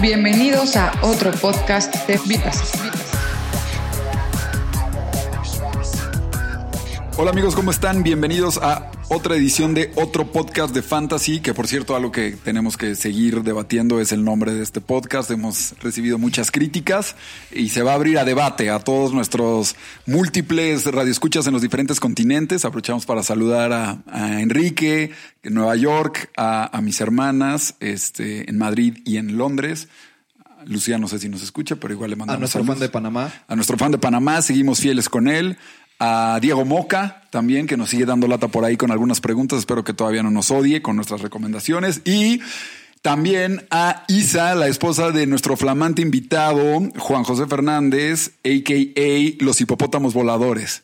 Bienvenidos a otro podcast de Vitas. Hola amigos, ¿cómo están? Bienvenidos a otra edición de otro podcast de fantasy, que por cierto algo que tenemos que seguir debatiendo es el nombre de este podcast. Hemos recibido muchas críticas y se va a abrir a debate a todos nuestros múltiples radioescuchas en los diferentes continentes. Aprovechamos para saludar a, a Enrique en Nueva York, a, a, mis hermanas este, en Madrid y en Londres. Lucía no sé si nos escucha, pero igual le mandamos a nuestro saludos. fan de Panamá. A nuestro fan de Panamá, seguimos fieles con él a Diego Moca también, que nos sigue dando lata por ahí con algunas preguntas. Espero que todavía no nos odie con nuestras recomendaciones. Y también a Isa, la esposa de nuestro flamante invitado, Juan José Fernández, a.k.a. Los Hipopótamos Voladores.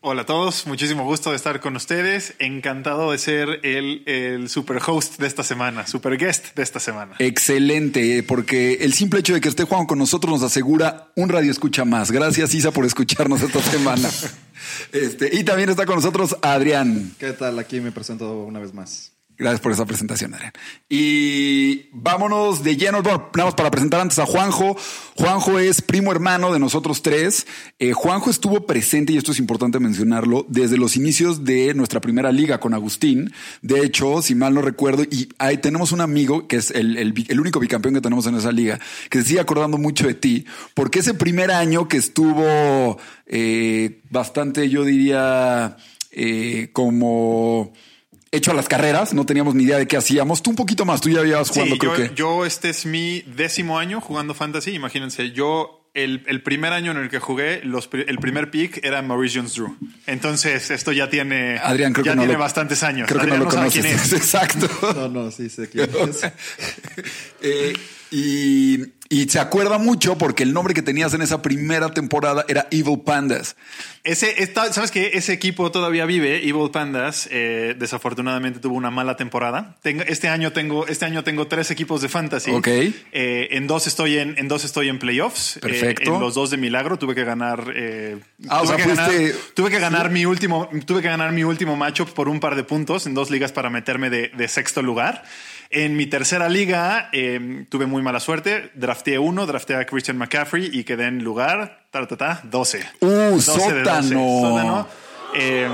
Hola a todos, muchísimo gusto de estar con ustedes. Encantado de ser el, el super host de esta semana, super guest de esta semana. Excelente, porque el simple hecho de que esté Juan con nosotros nos asegura un radio escucha más. Gracias, Isa, por escucharnos esta semana. Este, y también está con nosotros Adrián. ¿Qué tal? Aquí me presento una vez más. Gracias por esa presentación, Adrián. Y vámonos de lleno. Bueno, nada más para presentar antes a Juanjo. Juanjo es primo hermano de nosotros tres. Eh, Juanjo estuvo presente, y esto es importante mencionarlo, desde los inicios de nuestra primera liga con Agustín. De hecho, si mal no recuerdo, y ahí tenemos un amigo que es el, el, único bicampeón que tenemos en esa liga, que se sigue acordando mucho de ti, porque ese primer año que estuvo eh, bastante, yo diría, eh, como hecho a las carreras, no teníamos ni idea de qué hacíamos. Tú un poquito más, tú ya habías jugando, sí, creo yo, que. Yo, este es mi décimo año jugando fantasy. Imagínense, yo el, el, primer año en el que jugué, los, el primer pick era Maurice Jones-Drew. Entonces, esto ya tiene, Adrián, creo ya que no tiene lo, bastantes años. Creo Adrián que no lo no conoces. quién es. Exacto. No, no, sí sé quién es. eh, y, y se acuerda mucho porque el nombre que tenías en esa primera temporada era Evil Pandas. Ese, esta, ¿Sabes que Ese equipo todavía vive, Evil Pandas. Eh, desafortunadamente tuvo una mala temporada. Tengo, este, año tengo, este año tengo tres equipos de fantasy. Ok. Eh, en, dos estoy en, en dos estoy en playoffs. Perfecto. Eh, en los dos de milagro tuve que ganar. ah, tuve, o sea, que fuiste... ganar tuve que ganar mi último. Tuve que ganar mi último matchup por un par de puntos en dos ligas para meterme de, de sexto lugar. En mi tercera liga eh, tuve muy mala suerte. Drafteé uno, drafteé a Christian McCaffrey y quedé en lugar ta, ta, ta, 12. Uh, 12 sótano. sótano. Eh,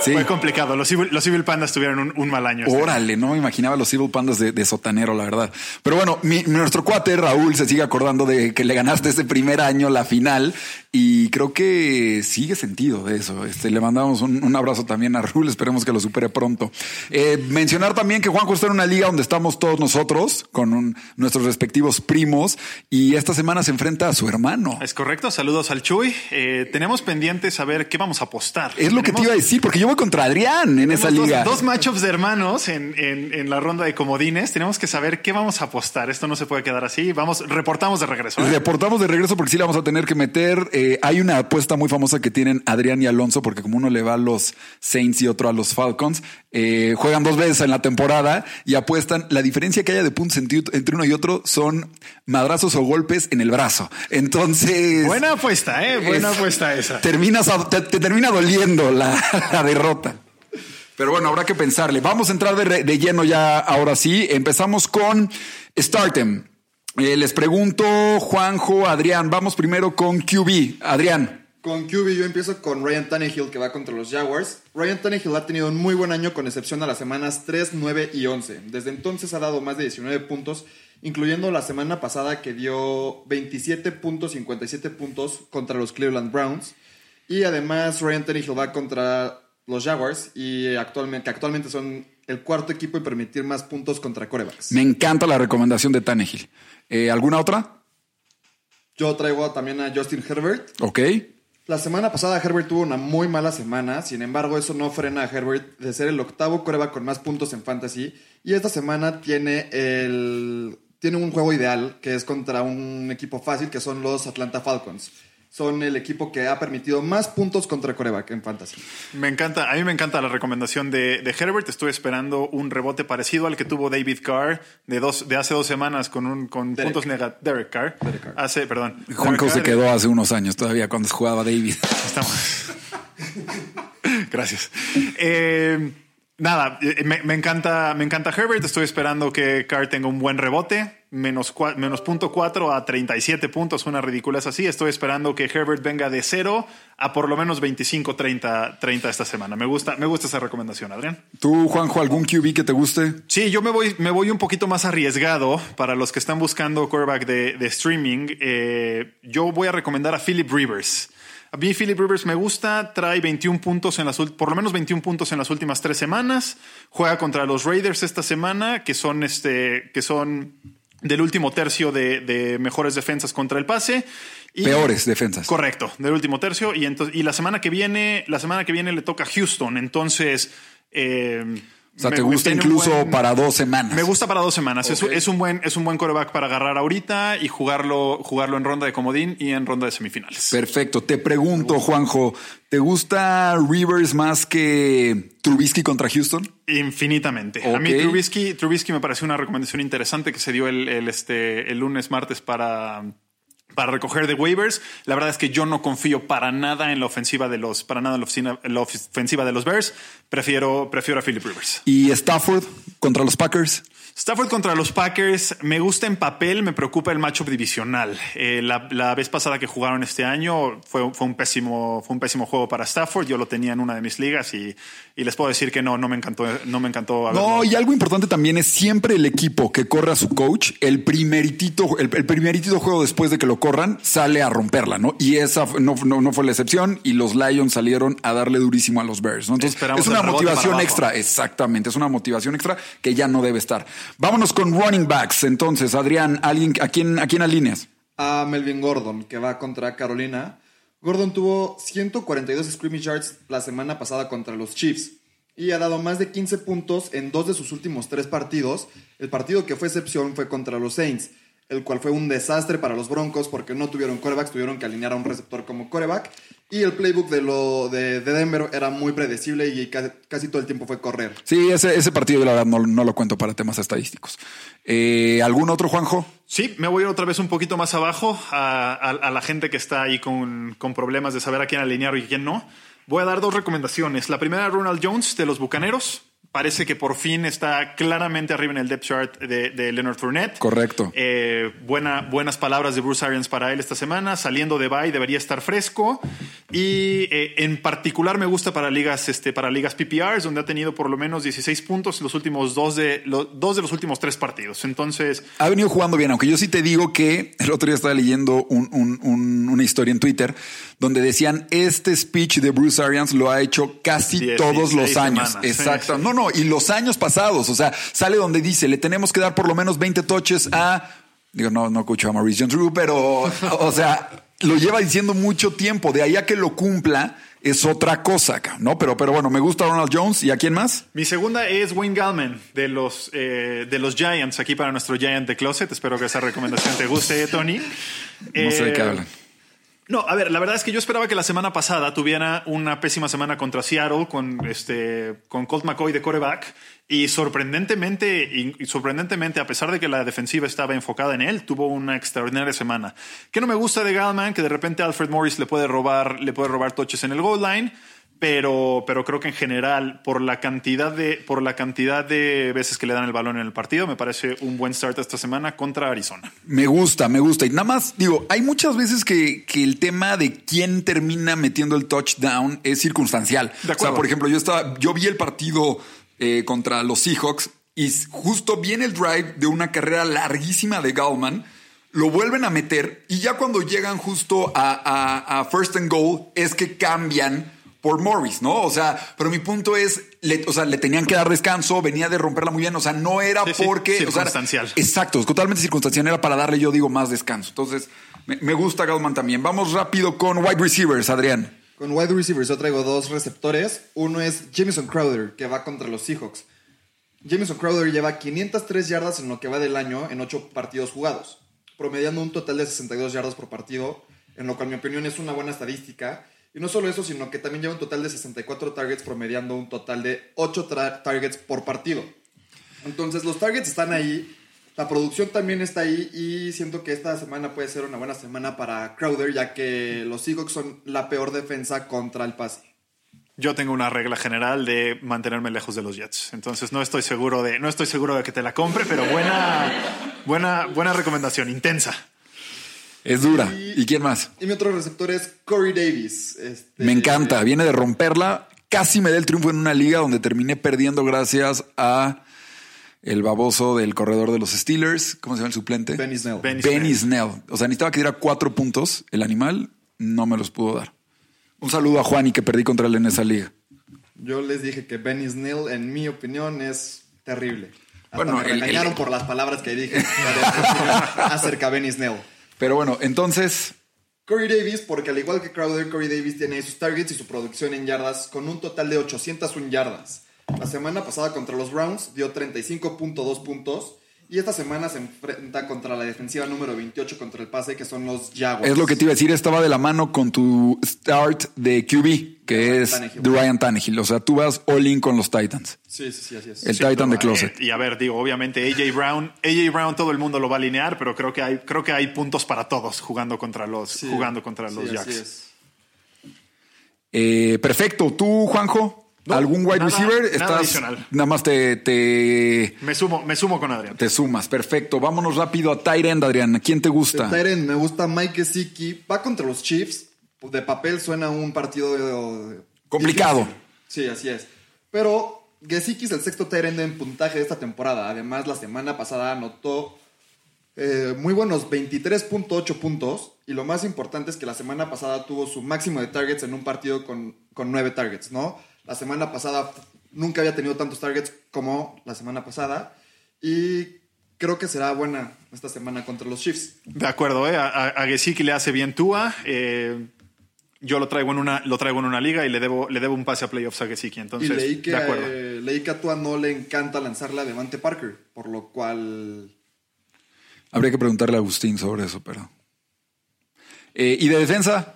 Sí. Fue complicado. Los Evil, los Evil Pandas tuvieron un, un mal año. Órale, este no me imaginaba los Evil Pandas de, de sotanero, la verdad. Pero bueno, mi, nuestro cuate Raúl se sigue acordando de que le ganaste ese primer año la final y creo que sigue sentido de eso. Este, le mandamos un, un abrazo también a Raúl, esperemos que lo supere pronto. Eh, mencionar también que Juanjo está en una liga donde estamos todos nosotros con un, nuestros respectivos primos y esta semana se enfrenta a su hermano. Es correcto. Saludos al Chuy. Eh, tenemos pendiente saber qué vamos a apostar. Es lo tenemos, que te iba a decir, porque yo voy contra Adrián en esa liga. Dos, dos matchups de hermanos en, en, en, la ronda de comodines. Tenemos que saber qué vamos a apostar. Esto no se puede quedar así. Vamos, reportamos de regreso. ¿eh? Reportamos de regreso porque sí le vamos a tener que meter. Eh, hay una apuesta muy famosa que tienen Adrián y Alonso, porque como uno le va a los Saints y otro a los Falcons, eh, juegan dos veces en la temporada y apuestan. La diferencia que haya de puntos entre uno y otro son madrazos o golpes en el brazo. Entonces. Buena apuesta, eh. Buena es, apuesta esa. Terminas, te, te termina doliendo la, la derrota. Pero bueno, habrá que pensarle. Vamos a entrar de, de lleno ya ahora sí. Empezamos con Startem. Eh, les pregunto, Juanjo, Adrián, vamos primero con QB. Adrián. Con QB yo empiezo con Ryan Tannehill que va contra los Jaguars. Ryan Tannehill ha tenido un muy buen año con excepción a las semanas 3, 9 y 11. Desde entonces ha dado más de 19 puntos, incluyendo la semana pasada que dio 27 puntos, 57 puntos contra los Cleveland Browns. Y además Ryan Tannehill va contra los Jaguars y actualmente, que actualmente son el cuarto equipo en permitir más puntos contra corebacks. Me encanta la recomendación de Tannehill. Eh, ¿Alguna otra? Yo traigo también a Justin Herbert. Ok. La semana pasada Herbert tuvo una muy mala semana, sin embargo eso no frena a Herbert de ser el octavo coreback con más puntos en fantasy y esta semana tiene el tiene un juego ideal que es contra un equipo fácil que son los Atlanta Falcons. Son el equipo que ha permitido más puntos contra coreback en fantasy. Me encanta, a mí me encanta la recomendación de, de, Herbert. Estuve esperando un rebote parecido al que tuvo David Carr de, dos, de hace dos semanas con, un, con Derek. puntos negativos. Derek Carr. Derek Carr. Hace, perdón. Juanco se quedó hace unos años todavía cuando jugaba David. Estamos. Gracias. Eh, Nada, eh, me, me encanta, me encanta Herbert. Estoy esperando que Carr tenga un buen rebote. Menos, menos punto cuatro a 37 puntos, una ridiculez así. Estoy esperando que Herbert venga de cero a por lo menos 25, 30, 30 esta semana. Me gusta, me gusta esa recomendación, Adrián. ¿Tú, Juanjo, algún QB que te guste? Sí, yo me voy, me voy un poquito más arriesgado para los que están buscando quarterback de, de streaming. Eh, yo voy a recomendar a Philip Rivers. A mí Philip Rivers me gusta, trae 21 puntos en las por lo menos 21 puntos en las últimas tres semanas. Juega contra los Raiders esta semana, que son este, que son del último tercio de, de mejores defensas contra el pase. Y- Peores defensas. Correcto, del último tercio. Y, entonces, y la semana que viene, la semana que viene le toca a Houston. Entonces, eh, O sea, me- te gusta incluso buen- para dos semanas. me gusta para dos semanas. Es, es un buen, es un buen coreback para agarrar ahorita y jugarlo, jugarlo en ronda de comodín y en ronda de semifinales. Perfecto. Te pregunto, Juanjo, ¿te gusta Rivers más que Trubisky contra Houston? Infinitamente. A mí. Trubisky, Trubisky me pareció una recomendación interesante que se dio el, el, este, el lunes, martes para, para recoger de waivers. La verdad es que yo no confío para nada en la ofensiva de los, para nada en la ofensiva, de los Bears. Prefiero, prefiero a Philip Rivers. ¿Y Stafford contra los Packers? Stafford contra los Packers me gusta en papel, me preocupa el matchup divisional. Eh, la, la vez pasada que jugaron este año fue, fue, un pésimo, fue un pésimo juego para Stafford. Yo lo tenía en una de mis ligas y, y les puedo decir que no, no me encantó. No me encantó. No, y algo importante también es siempre el equipo que corre a su coach, el primeritito, el, el primeritito juego después de que lo corran, sale a romperla, ¿no? Y esa no, no, no fue la excepción y los Lions salieron a darle durísimo a los Bears, ¿no? Entonces Esperamos es una motivación extra, exactamente, es una motivación extra que ya no debe estar. Vámonos con running backs, entonces, Adrián, ¿alguien, a, quién, ¿a quién alineas? a Melvin Gordon, que va contra Carolina. Gordon tuvo 142 scrimmage yards la semana pasada contra los Chiefs y ha dado más de 15 puntos en dos de sus últimos tres partidos. El partido que fue excepción fue contra los Saints, el cual fue un desastre para los Broncos porque no tuvieron corebacks, tuvieron que alinear a un receptor como coreback. Y el playbook de, lo, de, de Denver era muy predecible y casi, casi todo el tiempo fue correr. Sí, ese, ese partido yo la verdad no, no lo cuento para temas estadísticos. Eh, ¿Algún otro, Juanjo? Sí, me voy a ir otra vez un poquito más abajo a, a- a la gente que está ahí con, con problemas de saber a quién alinear y a quién no. Voy a dar dos recomendaciones. La primera, Ronald Jones de los Bucaneros. Parece que por fin está claramente arriba en el depth chart de, de Leonard Fournette. Correcto. Eh, buena, buenas palabras de Bruce Arians para él esta semana. Saliendo de bye debería estar fresco. Y eh, en particular me gusta para ligas, este, para ligas PPRs, donde ha tenido por lo menos 16 puntos en los últimos dos de, lo- dos de los últimos tres partidos. Entonces, Ha venido jugando bien, aunque yo sí te digo que el otro día estaba leyendo un- un- un- una historia en Twitter donde decían este speech de Bruce Arians lo ha hecho casi 16 todos los años. semanas, Exacto. sí. No, no, y los años pasados. O sea, sale donde dice le tenemos que dar por lo menos 20 touches a. Digo, no, no escucho a Maurice Jones Drew, pero, o sea, lo lleva diciendo mucho tiempo. De ahí a que lo cumpla es otra cosa, ¿no? Pero, pero bueno, me gusta Ronald Jones. ¿Y a quién más? Mi segunda es Wayne Gallman de los, eh, de los Giants, aquí para nuestro Giant de Closet. Espero que esa recomendación te guste, Tony. No sé de qué Eh, hablan. No, a ver, la verdad es que yo esperaba que la semana pasada tuviera una pésima semana contra Seattle con, este, con Colt McCoy de coreback y sorprendentemente, sorprendentemente, a pesar de que la defensiva estaba enfocada en él, tuvo una extraordinaria semana. ¿Qué no me gusta de Gallman? Que de repente Alfred Morris le puede robar, le puede robar touches en el goal line. Pero, pero creo que en general, por la cantidad de, por la cantidad de veces que le dan el balón en el partido, me parece un buen start esta semana contra Arizona. Me gusta, me gusta. Y nada más, digo, hay muchas veces que, que el tema de quién termina metiendo el touchdown es circunstancial. De o acuerdo. sea, por ejemplo, yo estaba, yo vi el partido eh, contra los Seahawks y justo viene el drive de una carrera larguísima de Gallman. Lo vuelven a meter y ya cuando llegan justo a, a- a first and goal es que cambian por Morris, ¿no? O sea, pero mi punto es, le, o sea, le tenían que dar descanso, venía de romperla muy bien, o sea, no era Sí, sí, porque... o sea, circunstancial. Exacto, es totalmente circunstancial. Era para darle, yo digo, más descanso. Entonces, me, me gusta Gallman también. Vamos rápido con wide receivers, Adrián. Con wide receivers yo traigo dos receptores. Uno es Jameson Crowder, que va contra los Seahawks. Jameson Crowder lleva 503 yardas en lo que va del año en 8 partidos jugados, promediando un total de 62 yardas por partido, en lo cual, en mi opinión, es una buena estadística. Y no solo eso, sino que también lleva un total de 64 targets, promediando un total de 8 tra- targets por partido. Entonces, los targets están ahí, la producción también está ahí, y siento que esta semana puede ser una buena semana para Crowder, ya que los Seahawks son la peor defensa contra el pase. yo tengo una regla general de mantenerme lejos de los Jets. Entonces no estoy seguro de, no estoy seguro de que te la compre, pero buena, buena, buena recomendación, intensa. Es dura. ¿Y quién más? Y mi otro receptor es Corey Davis. Este, Me encanta. Viene de romperla. Casi me da el triunfo en una liga donde terminé perdiendo gracias a el baboso del corredor de los Steelers. ¿Cómo se llama el suplente? Benny Snell. Benny Benny Snell. O sea, necesitaba que diera cuatro puntos. El animal no me los pudo dar. Un saludo a Juan y que perdí contra él en esa liga. Yo les dije que Benny Snell, en mi opinión, es terrible. Hasta Bueno, me el- regañaron el- por las palabras que dije acerca de Benny Snell. Pero bueno, entonces, Corey Davis, porque al igual que Crowder, Corey Davis tiene sus targets y su producción en yardas con un total de 801 yardas. La semana pasada contra los Browns dio 35.2 puntos y esta semana se enfrenta contra la defensiva número 28 contra el pase, que son los Jaguars. es lo que te iba a decir. Estaba de la mano con tu start de QB, que Ryan es Tannehill. de Ryan Tannehill. O sea, tú vas all in con los Titans. Sí, sí, sí, así es. El Sí, Titan de Closet. eh, y a ver, digo, obviamente AJ Brown, AJ Brown todo el mundo lo va a alinear, pero creo que hay, creo que hay puntos para todos jugando contra los, Sí. jugando contra Sí, los Jacks. es. Eh, perfecto. ¿Tú, Juanjo? No, ¿Algún wide nada- receiver? nada Estás, adicional. Nada más te, te, Me sumo, me sumo con Adrián. te sumas. Perfecto. Vámonos rápido a Tyrend, Adrián. ¿Quién te gusta? Tyren, me gusta Mike Gesicki. Va contra los Chiefs. De papel suena un partido Complicado. difícil. Sí, así es. Pero Gesicki es el sexto Tyren en puntaje de esta temporada. Además, la semana pasada anotó eh, muy buenos 23.8 puntos. Y lo más importante es que la semana pasada tuvo su máximo de targets en un partido con, con 9 targets, ¿no? La semana pasada nunca había tenido tantos targets como la semana pasada. Y creo que será buena esta semana contra los Chiefs. De acuerdo, ¿eh? a, a, a Gesicki le hace bien Tua. eh, yo lo traigo en una, lo traigo en una liga y le debo, le debo un pase a playoffs a Gesicki. Entonces, y leí que, de acuerdo. eh, leí que a Tua no le encanta lanzarle a Devante Parker, por lo cual Habría que preguntarle a Agustín sobre eso, pero. Eh, ¿Y de defensa?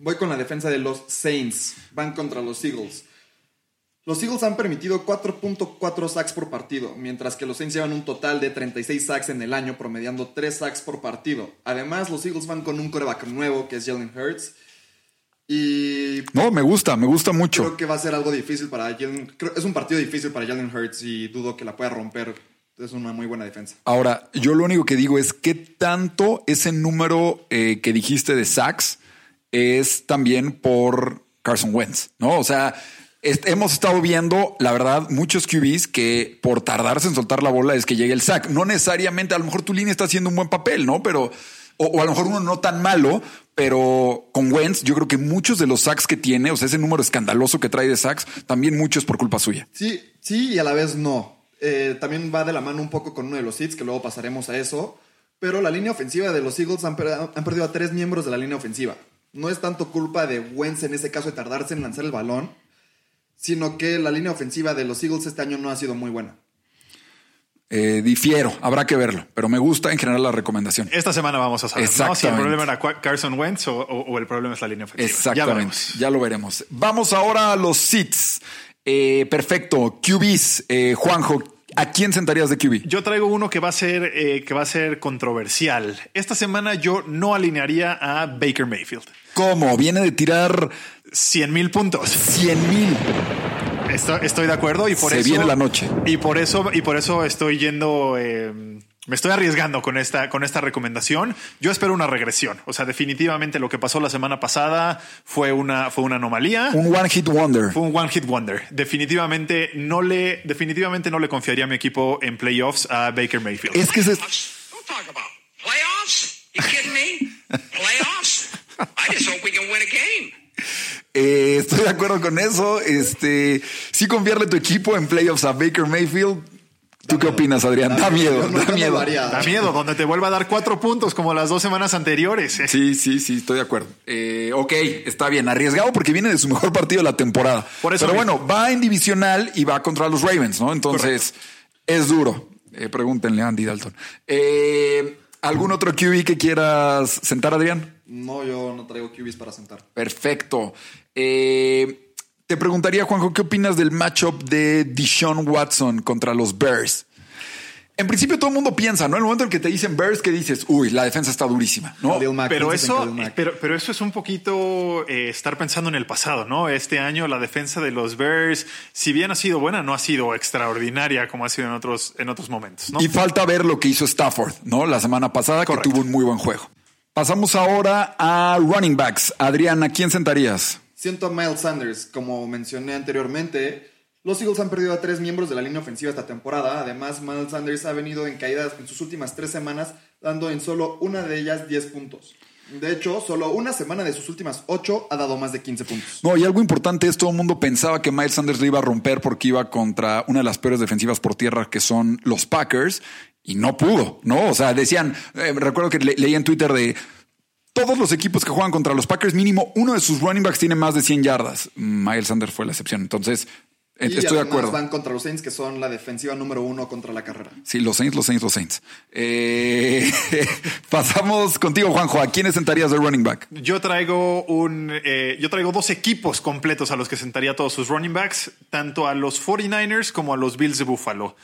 Voy con la defensa de los Saints. Van contra los Eagles. Los Eagles han permitido 4.4 sacks por partido, mientras que los Saints llevan un total de 36 sacks en el año, promediando 3 sacks por partido. Además, los Eagles van con un coreback nuevo, que es Jalen Hurts. Y No, me gusta, me gusta mucho. creo que va a ser algo difícil para Jalen. creo- Es un partido difícil para Jalen Hurts y dudo que la pueda romper. Es una muy buena defensa. Ahora, yo lo único que digo es qué tanto ese número eh, que dijiste de sacks es también por Carson Wentz, ¿no? O sea, hemos estado viendo, la verdad, muchos QBs que por tardarse en soltar la bola es que llegue el sack. No necesariamente, a lo mejor tu línea está haciendo un buen papel, ¿no? Pero, o, a lo mejor uno no tan malo, pero con Wentz yo creo que muchos de los sacks que tiene, o sea, ese número escandaloso que trae de sacks, también mucho es por culpa suya. Sí, sí y a la vez no. Eh, también va de la mano un poco con uno de los hits, que luego pasaremos a eso. Pero la línea ofensiva de los Eagles han, han perdido a tres miembros de la línea ofensiva. No es tanto culpa de Wentz en ese caso de tardarse en lanzar el balón, sino que la línea ofensiva de los Eagles este año no ha sido muy buena. Eh, difiero, habrá que verlo, pero me gusta en general la recomendación. Esta semana vamos a saber ¿no? si el problema era Carson Wentz o, o- o el problema es la línea ofensiva. Exactamente, ya, lo veremos. Vamos ahora a los seats. Eh, perfecto, QBs. Eh, Juanjo, ¿a quién sentarías de QB? Yo traigo uno que va a ser eh, que va a ser controversial. Esta semana yo no alinearía a Baker Mayfield. ¿Cómo? Viene de tirar 100 mil puntos. 100 mil. Estoy, estoy de acuerdo y por Se eso viene la noche. Y por eso y por eso estoy yendo. eh, me estoy arriesgando con esta, con esta recomendación. Yo espero una regresión. O sea, definitivamente lo que pasó la semana pasada fue una, fue una anomalía. Un one hit wonder. Fue un one hit wonder. Definitivamente no le, definitivamente no le confiaría a mi equipo en playoffs a Baker Mayfield. Es que about playoffs. You kidding me? Playoffs? I just hope we can win a game. eh, estoy de acuerdo con eso. Este, sí confiarle tu equipo en playoffs a Baker Mayfield. ¿Tú qué opinas, Adrián? Da miedo, da miedo. Da miedo, donde te vuelva a dar cuatro puntos como las dos semanas anteriores. Sí, sí, sí, estoy de acuerdo. Eh, ok, está bien. Arriesgado porque viene de su mejor partido de la temporada. Por eso Pero mismo. bueno, va en divisional y va contra los Ravens, ¿no? Entonces, es duro. Eh, pregúntenle a Andy Dalton. Eh, ¿Algún otro QB que quieras sentar, Adrián? No, yo no traigo QBs para sentar. Perfecto. Eh, te preguntaría, Juanjo, ¿qué opinas del matchup de Deshaun Watson contra los Bears? En principio todo el mundo piensa, ¿no? En el momento en que te dicen Bears, que dices, uy, la defensa está durísima, ¿no? Mack, Pero eso, pero, pero eso es un poquito eh, estar pensando en el pasado, ¿no? Este año la defensa de los Bears, si bien ha sido buena, no ha sido extraordinaria como ha sido en otros, en otros momentos, ¿no? Y falta ver lo que hizo Stafford, ¿no? La semana pasada, Correcto. que tuvo un muy buen juego. Pasamos ahora a running backs. Adrián, ¿a quién sentarías? Siento a Miles Sanders, como mencioné anteriormente. Los Eagles han perdido a tres miembros de la línea ofensiva esta temporada. Además, Miles Sanders ha venido en caídas en sus últimas tres semanas, dando en solo una de ellas 10 puntos. De hecho, solo una semana de sus últimas ocho ha dado más de 15 puntos. No, y algo importante es todo el mundo pensaba que Miles Sanders le iba a romper porque iba contra una de las peores defensivas por tierra que son los Packers y no pudo, ¿no? O sea, decían, eh, recuerdo que le- leí en Twitter de todos los equipos que juegan contra los Packers, mínimo uno de sus running backs tiene más de 100 yardas. Miles Sanders fue la excepción. Entonces, Y estoy de además acuerdo. van contra los Saints, que son la defensiva número uno contra la carrera. Sí, los Saints, los Saints, los Saints. Eh, pasamos contigo, Juanjo. ¿A quiénes sentarías de running back? Yo traigo un, eh, yo traigo dos equipos completos a los que sentaría todos sus running backs, tanto a los 49ers como a los Bills de Buffalo.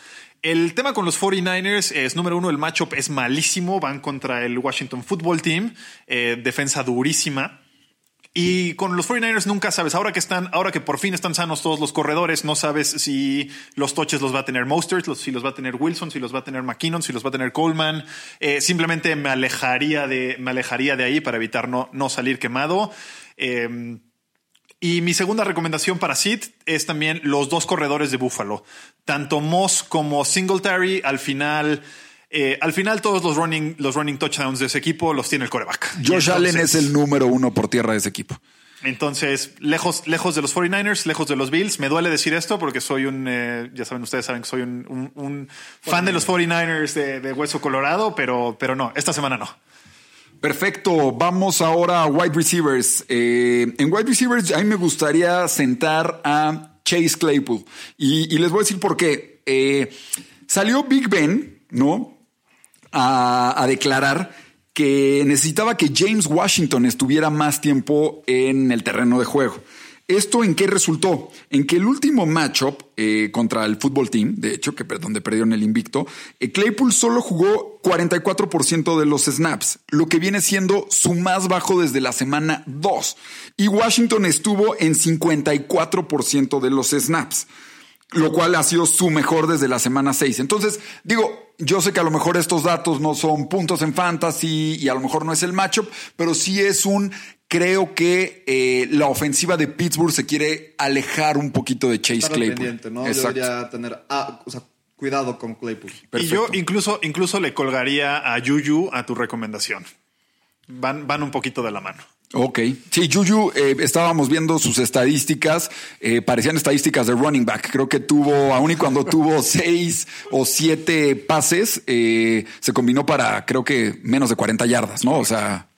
El tema con los 49ers es, número uno, el matchup es malísimo, van contra el Washington Football Team, eh, defensa durísima. Y con los 49ers nunca sabes, ahora que están, ahora que por fin están sanos todos los corredores, no sabes si los toches los va a tener Mostert, si los va a tener Wilson, si los va a tener McKinnon, si los va a tener Coleman. Eh, simplemente me alejaría de, me alejaría de ahí para evitar no, no salir quemado. Eh, y mi segunda recomendación para Sid es también los dos corredores de Buffalo. Tanto Moss como Singletary al final. Eh, al final todos los running, los running touchdowns de ese equipo los tiene el coreback. Josh Allen es el número uno por tierra de ese equipo. entonces, lejos, lejos de los 49ers, lejos de los Bills. Me duele decir esto porque soy un, eh, ya saben, ustedes saben que soy un, un- un fan de los 49ers de, de Hueso Colorado, pero, pero no, esta semana no. Perfecto, vamos ahora a wide receivers. Eh, en wide receivers a mí me gustaría sentar a Chase Claypool y, y les voy a decir por qué. Eh, salió Big Ben, ¿no? A, declarar que necesitaba que James Washington estuviera más tiempo en el terreno de juego. ¿Esto en qué resultó? En que el último matchup eh, contra el fútbol team, de hecho, que donde perdieron el invicto, eh, Claypool solo jugó 44% de los snaps, lo que viene siendo su más bajo desde la semana 2. Y Washington estuvo en 54% de los snaps lo cual ha sido su mejor desde la semana 6. Entonces, digo, yo sé que a lo mejor estos datos no son puntos en fantasy y a lo mejor no es el matchup, pero sí es un, creo que eh, la ofensiva de Pittsburgh se quiere alejar un poquito de Chase Estar Claypool. pendiente, ¿no? Exacto. Debería tener ah, o sea, cuidado con Claypool. Y yo incluso, incluso le colgaría a Yuyu a tu recomendación. Van, van un poquito de la mano. Ok. Sí, Juju, eh, estábamos viendo sus estadísticas, eh, parecían estadísticas de running back. Creo que tuvo, aún y cuando tuvo seis o siete pases, eh, se combinó para, creo que menos de 40 yardas, ¿no? O sea,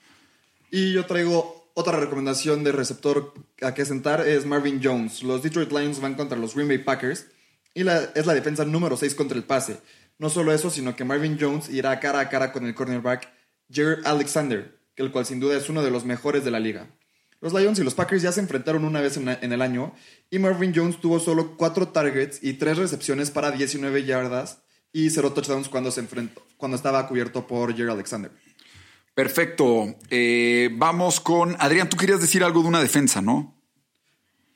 Y yo traigo otra recomendación de receptor a que sentar es Marvin Jones. Los Detroit Lions van contra los Green Bay Packers y la- es la defensa número 6 contra el pase. No solo eso, sino que Marvin Jones irá cara a cara con el cornerback Jared Alexander, que el cual sin duda es uno de los mejores de la liga. Los Lions y los Packers ya se enfrentaron una vez en, en el año y Marvin Jones tuvo solo 4 targets y 3 recepciones para 19 yardas y 0 touchdowns cuando, se enfrentó, cuando estaba cubierto por Jared Alexander. Perfecto. Eh, vamos con Adrián. Tú querías decir algo de una defensa, ¿no?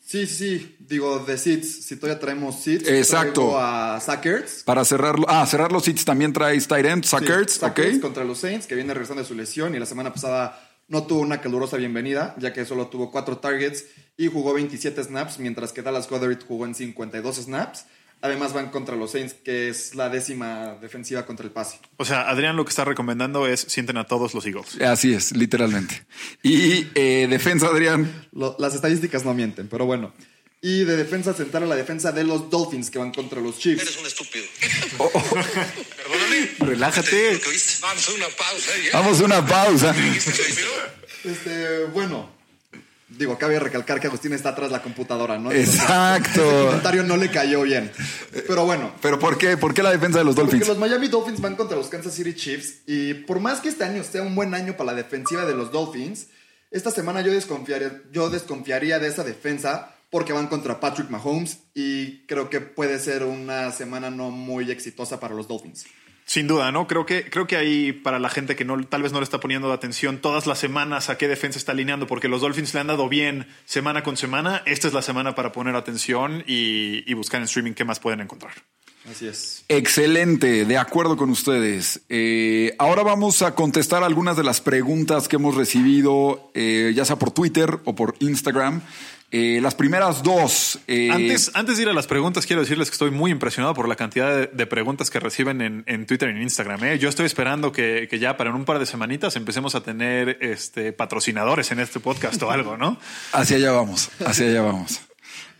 Sí, sí. Digo, de seats. Si todavía traemos seats. Exacto. traigo a Sackers. Para cerrarlo. Ah, cerrar los hits también traes tight end, Sackers, ok. contra los Saints, que viene regresando de su lesión y la semana pasada no tuvo una calurosa bienvenida, ya que solo tuvo 4 targets y jugó 27 snaps, mientras que Dallas Goddard jugó en 52 snaps. Además van contra los Saints, que es la décima defensiva contra el pase. O sea, Adrián lo que está recomendando es sienten a todos los Eagles. Así es, literalmente. Y eh, defensa, Adrián. Lo- las estadísticas no mienten, pero bueno. Y de defensa sentar a la defensa de los Dolphins, que van contra los Chiefs. Eres un estúpido. Oh, Perdóname. Relájate. Que. Vamos a una pausa. ¿ya? Vamos a una pausa. Este, bueno. Digo, cabe recalcar que Agustín está atrás de la computadora, ¿no? Exacto. comentario no le cayó bien. Pero bueno. Pero ¿por qué? ¿Por qué la defensa de los Porque Dolphins? los Miami Dolphins van contra los Kansas City Chiefs y por más que este año sea un buen año para la defensiva de los Dolphins, esta semana yo desconfiaría, yo desconfiaría de esa defensa porque van contra Patrick Mahomes y creo que puede ser una semana no muy exitosa para los Dolphins. Sin duda, ¿no? Creo que, creo que ahí para la gente que no, tal vez no le está poniendo atención todas las semanas a qué defensa está alineando, porque los Dolphins le han dado bien semana con semana. Esta es la semana para poner atención y, y buscar en streaming qué más pueden encontrar. Así es. Excelente, de acuerdo con ustedes. Eh, ahora vamos a contestar algunas de las preguntas que hemos recibido, eh, ya sea por Twitter o por Instagram. Eh, las primeras dos. eh, Antes, antes de ir a las preguntas, quiero decirles que estoy muy impresionado por la cantidad de, de preguntas que reciben en, en Twitter y en Instagram. ¿eh? Yo estoy esperando que, que ya para en un par de semanitas empecemos a tener este, patrocinadores en este podcast o algo, ¿no? Hacia allá vamos, hacia allá vamos.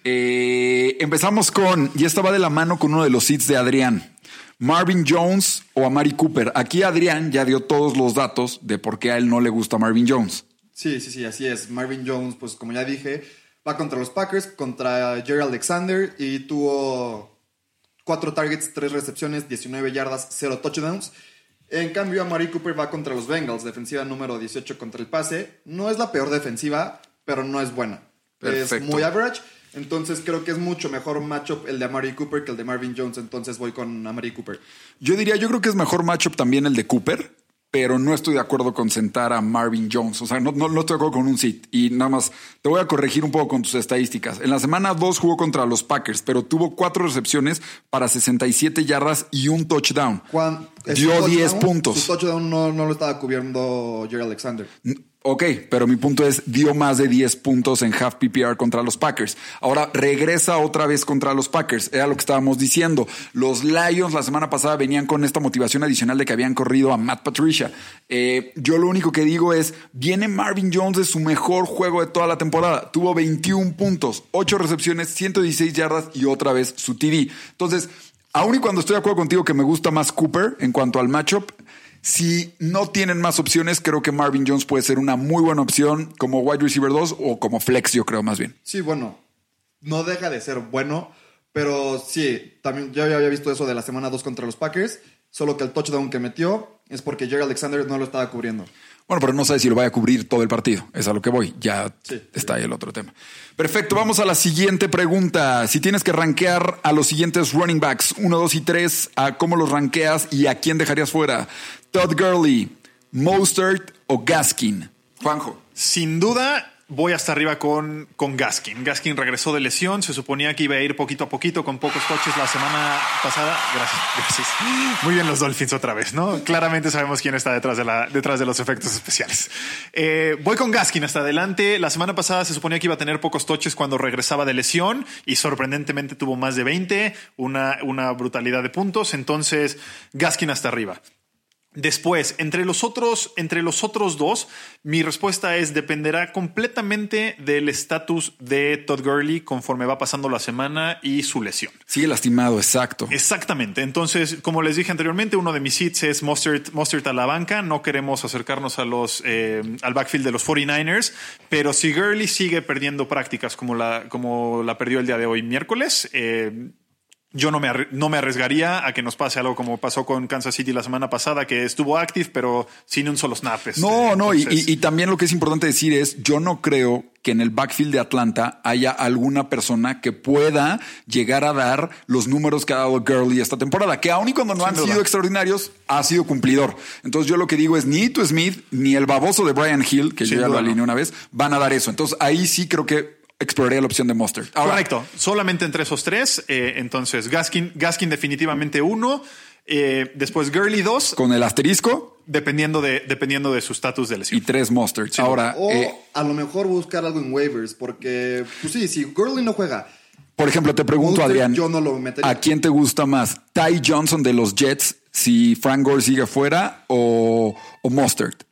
Eh, empezamos con, y esta va de la mano con uno de los seeds de Adrián. Marvin Jones o Amari Cooper. Aquí Adrián ya dio todos los datos de por qué a él no le gusta Marvin Jones. Sí, sí, sí, así es. Marvin Jones, pues como ya dije, va contra los Packers, contra Jerry Alexander y tuvo cuatro targets, tres recepciones, 19 yardas, cero touchdowns. En cambio, Amari Cooper va contra los Bengals, defensiva número 18 contra el pase. No es la peor defensiva, pero no es buena. Es muy average. Entonces creo que es mucho mejor matchup el de Amari Cooper que el de Marvin Jones. Entonces voy con Amari Cooper. Yo diría, yo creo que es mejor matchup también el de Cooper, pero no estoy de acuerdo con sentar a Marvin Jones. O sea, no, no, no estoy de acuerdo con un sit. Y nada más, te voy a corregir un poco con tus estadísticas. En la semana 2 jugó contra los Packers, pero tuvo cuatro recepciones para 67 yardas y un touchdown. Juan, Dio su touchdown- 10 puntos. Su touchdown no, no lo estaba cubriendo Jerry Alexander. Ok, pero mi punto es, dio más de 10 puntos en half PPR contra los Packers. Ahora regresa otra vez contra los Packers. Era lo que estábamos diciendo. Los Lions la semana pasada venían con esta motivación adicional de que habían corrido a Matt Patricia. Eh, yo lo único que digo es, viene Marvin Jones de su mejor juego de toda la temporada. Tuvo 21 puntos, 8 recepciones, 116 yardas y otra vez su TD. Entonces, aun y cuando estoy de acuerdo contigo que me gusta más Cooper en cuanto al matchup, si no tienen más opciones, creo que Marvin Jones puede ser una muy buena opción como wide receiver 2 o como flex, yo creo más bien. Sí, bueno, no deja de ser bueno, pero sí, también yo ya había visto eso de la semana 2 contra los Packers, solo que el touchdown que metió es porque Jerry Alexander no lo estaba cubriendo. Bueno, pero no sé si lo vaya a cubrir todo el partido. Es a lo que voy. Ya Sí, está ahí el otro tema. Perfecto. Vamos a la siguiente pregunta. Si tienes que rankear a los siguientes running backs, 1, 2 y 3, ¿a cómo los rankeas y a quién dejarías fuera? Todd Gurley, Mostert o Gaskin. Juanjo. Sin duda, voy hasta arriba con, con Gaskin. Gaskin regresó de lesión. Se suponía que iba a ir poquito a poquito con pocos coches la semana pasada. Gracias, gracias. Muy bien los Dolphins otra vez, ¿no? Claramente sabemos quién está detrás de, la, detrás de los efectos especiales. Eh, voy con Gaskin hasta adelante. La semana pasada se suponía que iba a tener pocos toches cuando regresaba de lesión y sorprendentemente tuvo más de 20, una, una brutalidad de puntos. Entonces, Gaskin hasta arriba. Después, entre los otros, entre los otros dos, mi respuesta es dependerá completamente del estatus de Todd Gurley conforme va pasando la semana y su lesión. Sigue lastimado, exacto. Exactamente. Entonces, como les dije anteriormente, uno de mis hits es Mustard, Mustard a la banca. No queremos acercarnos a los, eh, al backfield de los 49ers, pero si Gurley sigue perdiendo prácticas como la, como la perdió el día de hoy miércoles, eh, yo no me, no me arriesgaría a que nos pase algo como pasó con Kansas City la semana pasada, que estuvo active, pero sin un solo snap. este, No, no, y, también lo que es importante decir es, yo no creo que en el backfield de Atlanta haya alguna persona que pueda llegar a dar los números que ha dado Gurley esta temporada, que aun y cuando no Sin han duda. sido extraordinarios, ha sido cumplidor. Entonces yo lo que digo es, ni Ito Smith, ni el baboso de Brian Hill, que Sin yo ya lo no. alineé una vez, van a dar eso. Entonces ahí sí creo que exploraría la opción de Monster. Correcto. Solamente entre esos tres. eh, entonces, Gaskin, Gaskin definitivamente uno. eh, después Gurley dos, Con el asterisco dependiendo de, dependiendo de su estatus de y lesión. tres Monsters. Ahora, O eh, a lo mejor buscar algo en waivers, porque, pues sí, si Gurley no juega, por ejemplo, te pregunto, Mostert Adrián, yo no lo metería. ¿a quién te gusta más? ¿Ty Johnson de los Jets si Frank Gore sigue fuera o, o Mostert?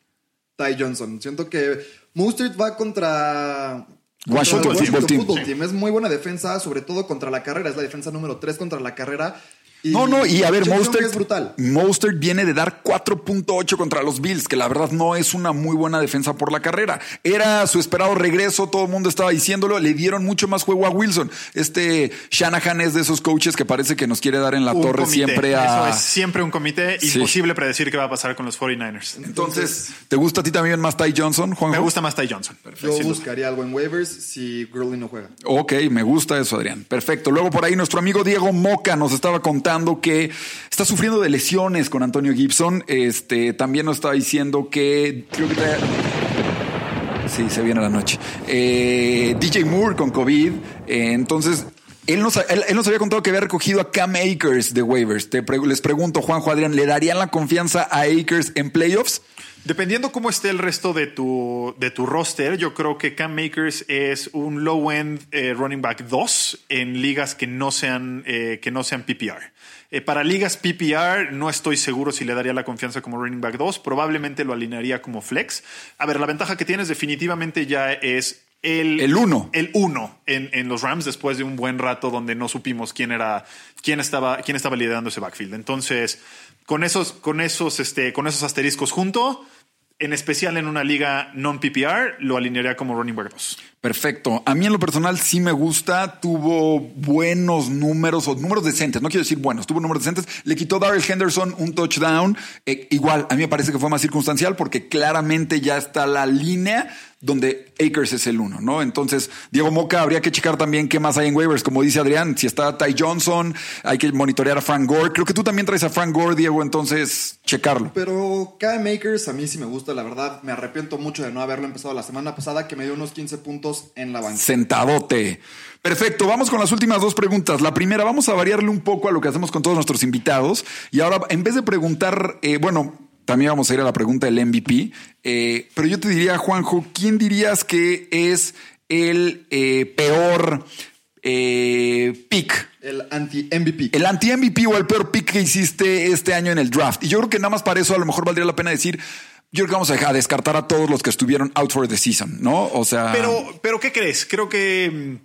Ty Johnson. Siento que Mustard va contra. Washington Football Team. Football Team. Es muy buena defensa, sobre todo contra la carrera. Es la defensa número 3 contra la carrera. Y No, no, y a ver, Mostert, es brutal. Mostert viene de dar 4.8 contra los Bills, que la verdad no es una muy buena defensa por la carrera. Era su esperado regreso, todo el mundo estaba diciéndolo, le dieron mucho más juego a Wilson. Este Shanahan es de esos coaches que parece que nos quiere dar en la Un torre comité. siempre a... Eso es siempre un comité. Sí. Imposible predecir qué va a pasar con los 49ers. Entonces, ¿te gusta a ti también más Ty Johnson, Juan? Me gusta más Ty Johnson. Yo buscaría algo en waivers si Gurley no juega. Ok, me gusta eso, Adrián. Perfecto. Luego por ahí nuestro amigo Diego Moca nos estaba contando que está sufriendo de lesiones con Antonio Gibson. Este también nos estaba diciendo que creo que trae- Sí, se viene la noche. Eh, DJ Moore con COVID. eh, entonces, él nos, él, nos había contado que había recogido a Cam Akers de waivers. Te les pregunto, Juanjo Adrián, ¿le darían la confianza a Akers en playoffs? Dependiendo cómo esté el resto de tu, de tu roster, yo creo que Cam Makers es un low-end eh, running back 2 en ligas que no sean, eh, que no sean PPR. Eh, para ligas PPR no estoy seguro si le daría la confianza como running back 2, probablemente lo alinearía como flex. A ver, la ventaja que tienes definitivamente ya es el, El uno. el uno en, en los Rams después de un buen rato donde no supimos quién era, quién estaba, quién estaba liderando ese backfield. Entonces, con esos, con esos, este, con esos asteriscos junto, en especial en una liga non PPR, lo alinearía como running back 2. Perfecto. A mí en lo personal sí me gusta. Tuvo buenos números o números decentes. No quiero decir buenos, tuvo números decentes. Le quitó Darrell Henderson un touchdown. Eh, igual, a mí me parece que fue más circunstancial porque claramente ya está la línea donde Akers es el uno, ¿no? Entonces, Diego Moca, habría que checar también qué más hay en waivers. Como dice Adrián, si está Ty Johnson, hay que monitorear a Frank Gore. Creo que tú también traes a Frank Gore, Diego, entonces checarlo. Pero Cam Makers a mí sí me gusta, la verdad. Me arrepiento mucho de no haberlo empezado la semana pasada, que me dio unos 15 puntos en la banca. Sentadote. Perfecto, vamos con las últimas dos preguntas. La primera, vamos a variarle un poco a lo que hacemos con todos nuestros invitados. Y ahora, en vez de preguntar, eh, bueno, también vamos a ir a la pregunta del MVP. eh, pero yo te diría, Juanjo, ¿quién dirías que es el eh, peor eh, pick? El anti-MVP. El anti-MVP o el peor pick que hiciste este año en el draft. Y yo creo que nada más para eso a lo mejor valdría la pena decir, yo creo que vamos a dejar- a descartar a todos los que estuvieron out for the season, ¿no? O sea... Pero, pero ¿qué crees? Creo que.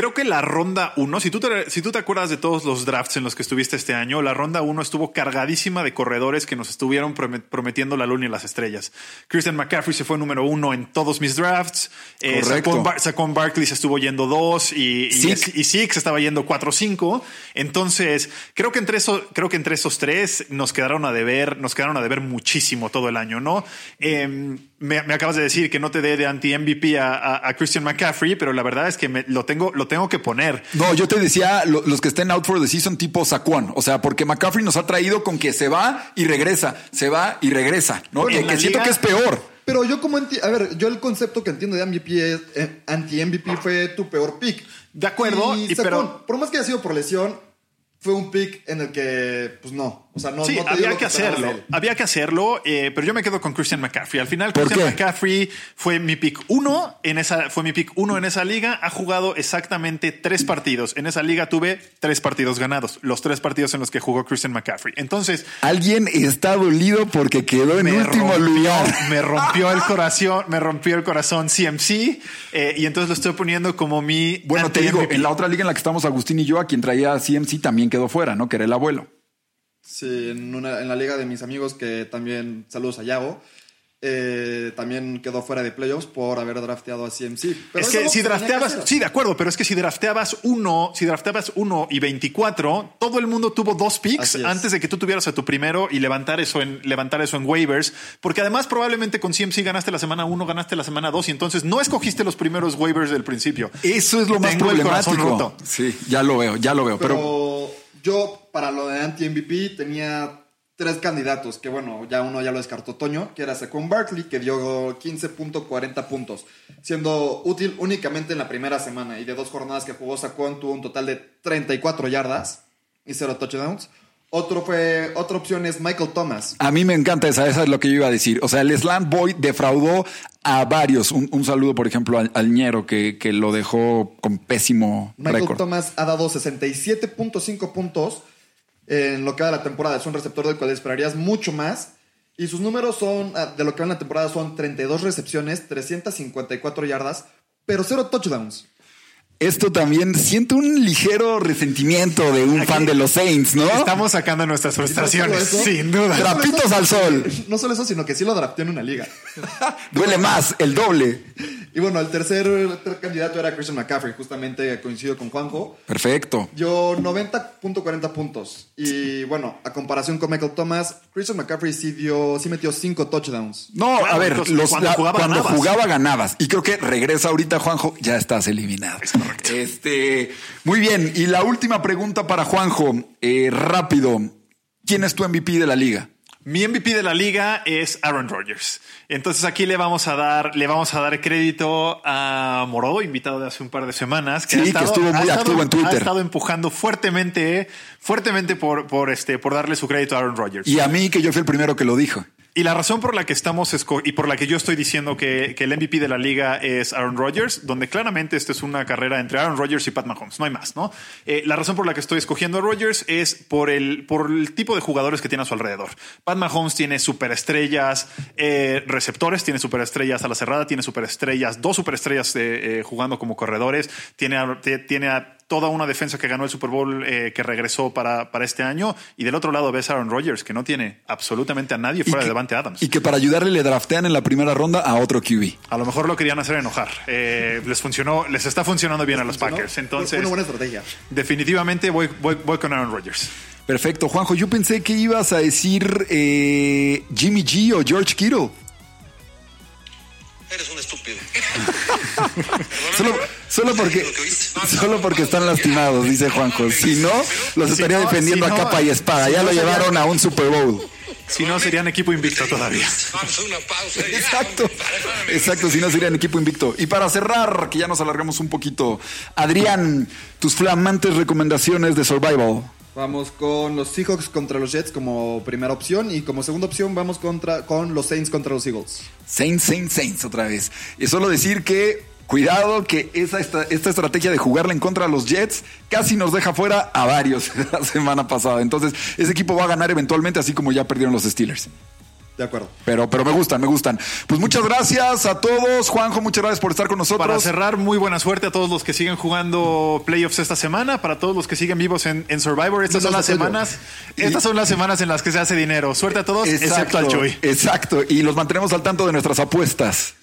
Creo que la ronda 1, si, tú te- si tú te acuerdas de todos los drafts en los que estuviste este año, la ronda 1 estuvo cargadísima de corredores que nos estuvieron promet- prometiendo la luna y las estrellas. Christian McCaffrey se fue número uno en todos mis drafts. Eh. Saquon, Bar- Saquon Barkley se estuvo yendo dos y, y, se estaba yendo cuatro o cinco. Entonces, creo que entre eso, creo que entre esos tres nos quedaron a deber, nos quedaron a deber muchísimo todo el año, ¿no? Em, me, me acabas de decir que no te dé de anti-MVP a, a- a Christian McCaffrey, pero la verdad es que me- lo, tengo, lo tengo que poner. No, yo te decía lo- los que estén out for the season tipo Saquon. O sea, porque McCaffrey nos ha traído con que se va y regresa, se va y regresa, ¿no? Bueno, que en la que siento liga- que es peor. Pero yo como a ver, yo el concepto que entiendo de MVP es eh, anti-MVP fue tu peor pick. De acuerdo, Y y Saquon, pero- por más que haya sido por lesión, fue un pick en el que, pues no. O sea, no, sí, no te dio había lo que hacerlo. Había que hacerlo, eh, pero yo me quedo con Christian McCaffrey. Al final, ¿Por Christian qué? McCaffrey fue mi pick uno en esa, fue mi pick uno en esa liga. Ha jugado exactamente tres partidos. En esa liga tuve tres partidos ganados, los tres partidos en los que jugó Christian McCaffrey. Entonces, Alguien está dolido porque quedó en último rompió, lugar. me rompió el corazón, me rompió el corazón CMC eh, y entonces lo estoy poniendo como mi. Bueno, te digo, en la otra liga en la que estamos Agustín y yo, a quien traía a CMC también quedó fuera, ¿no? Que era el abuelo. Sí, en, una, en la liga de mis amigos que también, saludos a Yago, eh, también quedó fuera de playoffs por haber drafteado a CMC. Pero es que si que drafteabas, sí, de acuerdo, pero es que si drafteabas uno, si drafteabas uno y 24, todo el mundo tuvo dos picks antes de que tú tuvieras a tu primero y levantar eso en, levantar eso en waivers, porque además probablemente con CMC ganaste la semana uno, ganaste la semana dos y entonces no escogiste los primeros waivers del principio. Eso es lo más Tengo el corazón problemático. roto. Sí, ya lo veo, ya lo veo. Pero, Pero, yo, para lo de anti-MVP, tenía tres candidatos, que bueno, ya uno ya lo descartó Toño, que era Saquon Barkley, que dio 15.40 puntos, siendo útil únicamente en la primera semana. Y de dos jornadas que jugó Saquon, tuvo un total de 34 yardas y cero touchdowns. Otro fue, otra opción es Michael Thomas. a mí me encanta esa, esa es lo que yo iba a decir. O sea, el Slam Boy defraudó a varios. Un, un saludo, por ejemplo, al, al Ñero, que, que lo dejó con pésimo Michael récord. Thomas ha dado 67.5 puntos en lo que va de la temporada. Es un receptor del cual esperarías mucho más. Y sus números son, ah, de lo que va en la temporada, son 32 recepciones, 354 yardas, pero cero touchdowns. Esto también siento un ligero resentimiento de un Aquí fan de los Saints, ¿no? Estamos sacando nuestras frustraciones, ¿No solo eso? sin duda. Trapitos eso, al sol. No solo eso, sino que sí lo drafteó en una liga. Duele más, el doble. Y bueno, el tercer, el tercer candidato era Christian McCaffrey, justamente coincido con Juanjo. Perfecto. Dio 90.40 puntos. Y bueno, a comparación con Michael Thomas, Christian McCaffrey sí, dio, sí metió 5 touchdowns. No, Claro, a ver, los- cuando la- jugaba, cuando ganabas. jugaba ganabas. Y creo que regresa ahorita, Juanjo, ya estás eliminado. Este, muy bien. Y la última pregunta para Juanjo, eh, rápido. ¿Quién es tu MVP de la liga? Mi MVP de la liga es Aaron Rodgers. Entonces aquí le vamos a dar, le vamos a dar crédito a Moro, invitado de hace un par de semanas, Sí, que estuvo muy ha activo en Twitter. Ha estado empujando fuertemente, fuertemente por, por este, por darle su crédito a Aaron Rodgers. Y a mí, que yo fui el primero que lo dijo. Y la razón por la que estamos y por la que yo estoy diciendo que, que el MVP de la liga es Aaron Rodgers, donde claramente esta es una carrera entre Aaron Rodgers y Pat Mahomes, no hay más, ¿no? Eh, la razón por la que estoy escogiendo a Rodgers es por el, por el tipo de jugadores que tiene a su alrededor. Pat Mahomes tiene superestrellas eh, receptores, tiene superestrellas a la cerrada, tiene superestrellas, dos superestrellas eh, jugando como corredores, tiene tiene a toda una defensa que ganó el Super Bowl eh, que regresó para, para este año. Y del otro lado ves a Aaron Rodgers, que no tiene absolutamente a nadie fuera de Devante Adams. Y que para ayudarle le draftean en la primera ronda a otro QB. A lo mejor lo querían hacer enojar. Eh, les funcionó, les está funcionando bien a los Funcionó. Packers. Entonces, una buena estrategia. definitivamente voy, voy, voy con Aaron Rodgers. Perfecto, Juanjo. Yo pensé que ibas a decir eh, Jimmy G o George Kittle. Eres un estúpido. Solo, solo porque solo porque están lastimados, dice Juanjo. Si no, los Si estaría no, defendiendo si a no, capa y espada. si Ya no lo llevaron a un Super Bowl. Si no, serían equipo invicto todavía. Vamos a una pausa. ya. Exacto. Exacto, si no serían equipo invicto. Y para cerrar, que ya nos alargamos un poquito, Adrián, tus flamantes recomendaciones de Survival. Vamos con los Seahawks contra los Jets como primera opción y como segunda opción vamos contra, con los Saints contra los Eagles. Saints, Saints, Saints otra vez. Y solo decir que, cuidado, que esa, esta, estrategia de jugarle en contra de los Jets casi nos deja fuera a varios la semana pasada. Entonces, ese equipo va a ganar eventualmente, así como ya perdieron los Steelers. De acuerdo. Pero, pero me gustan, me gustan. Pues muchas gracias a todos. Juanjo, muchas gracias por estar con nosotros. Para cerrar, muy buena suerte a todos los que siguen jugando playoffs esta semana, para todos los que siguen vivos en, en Survivor. Estas son las semanas, estas son las semanas en las que se hace dinero. Suerte a todos, excepto al Chuy. Exacto. Y los mantenemos al tanto de nuestras apuestas.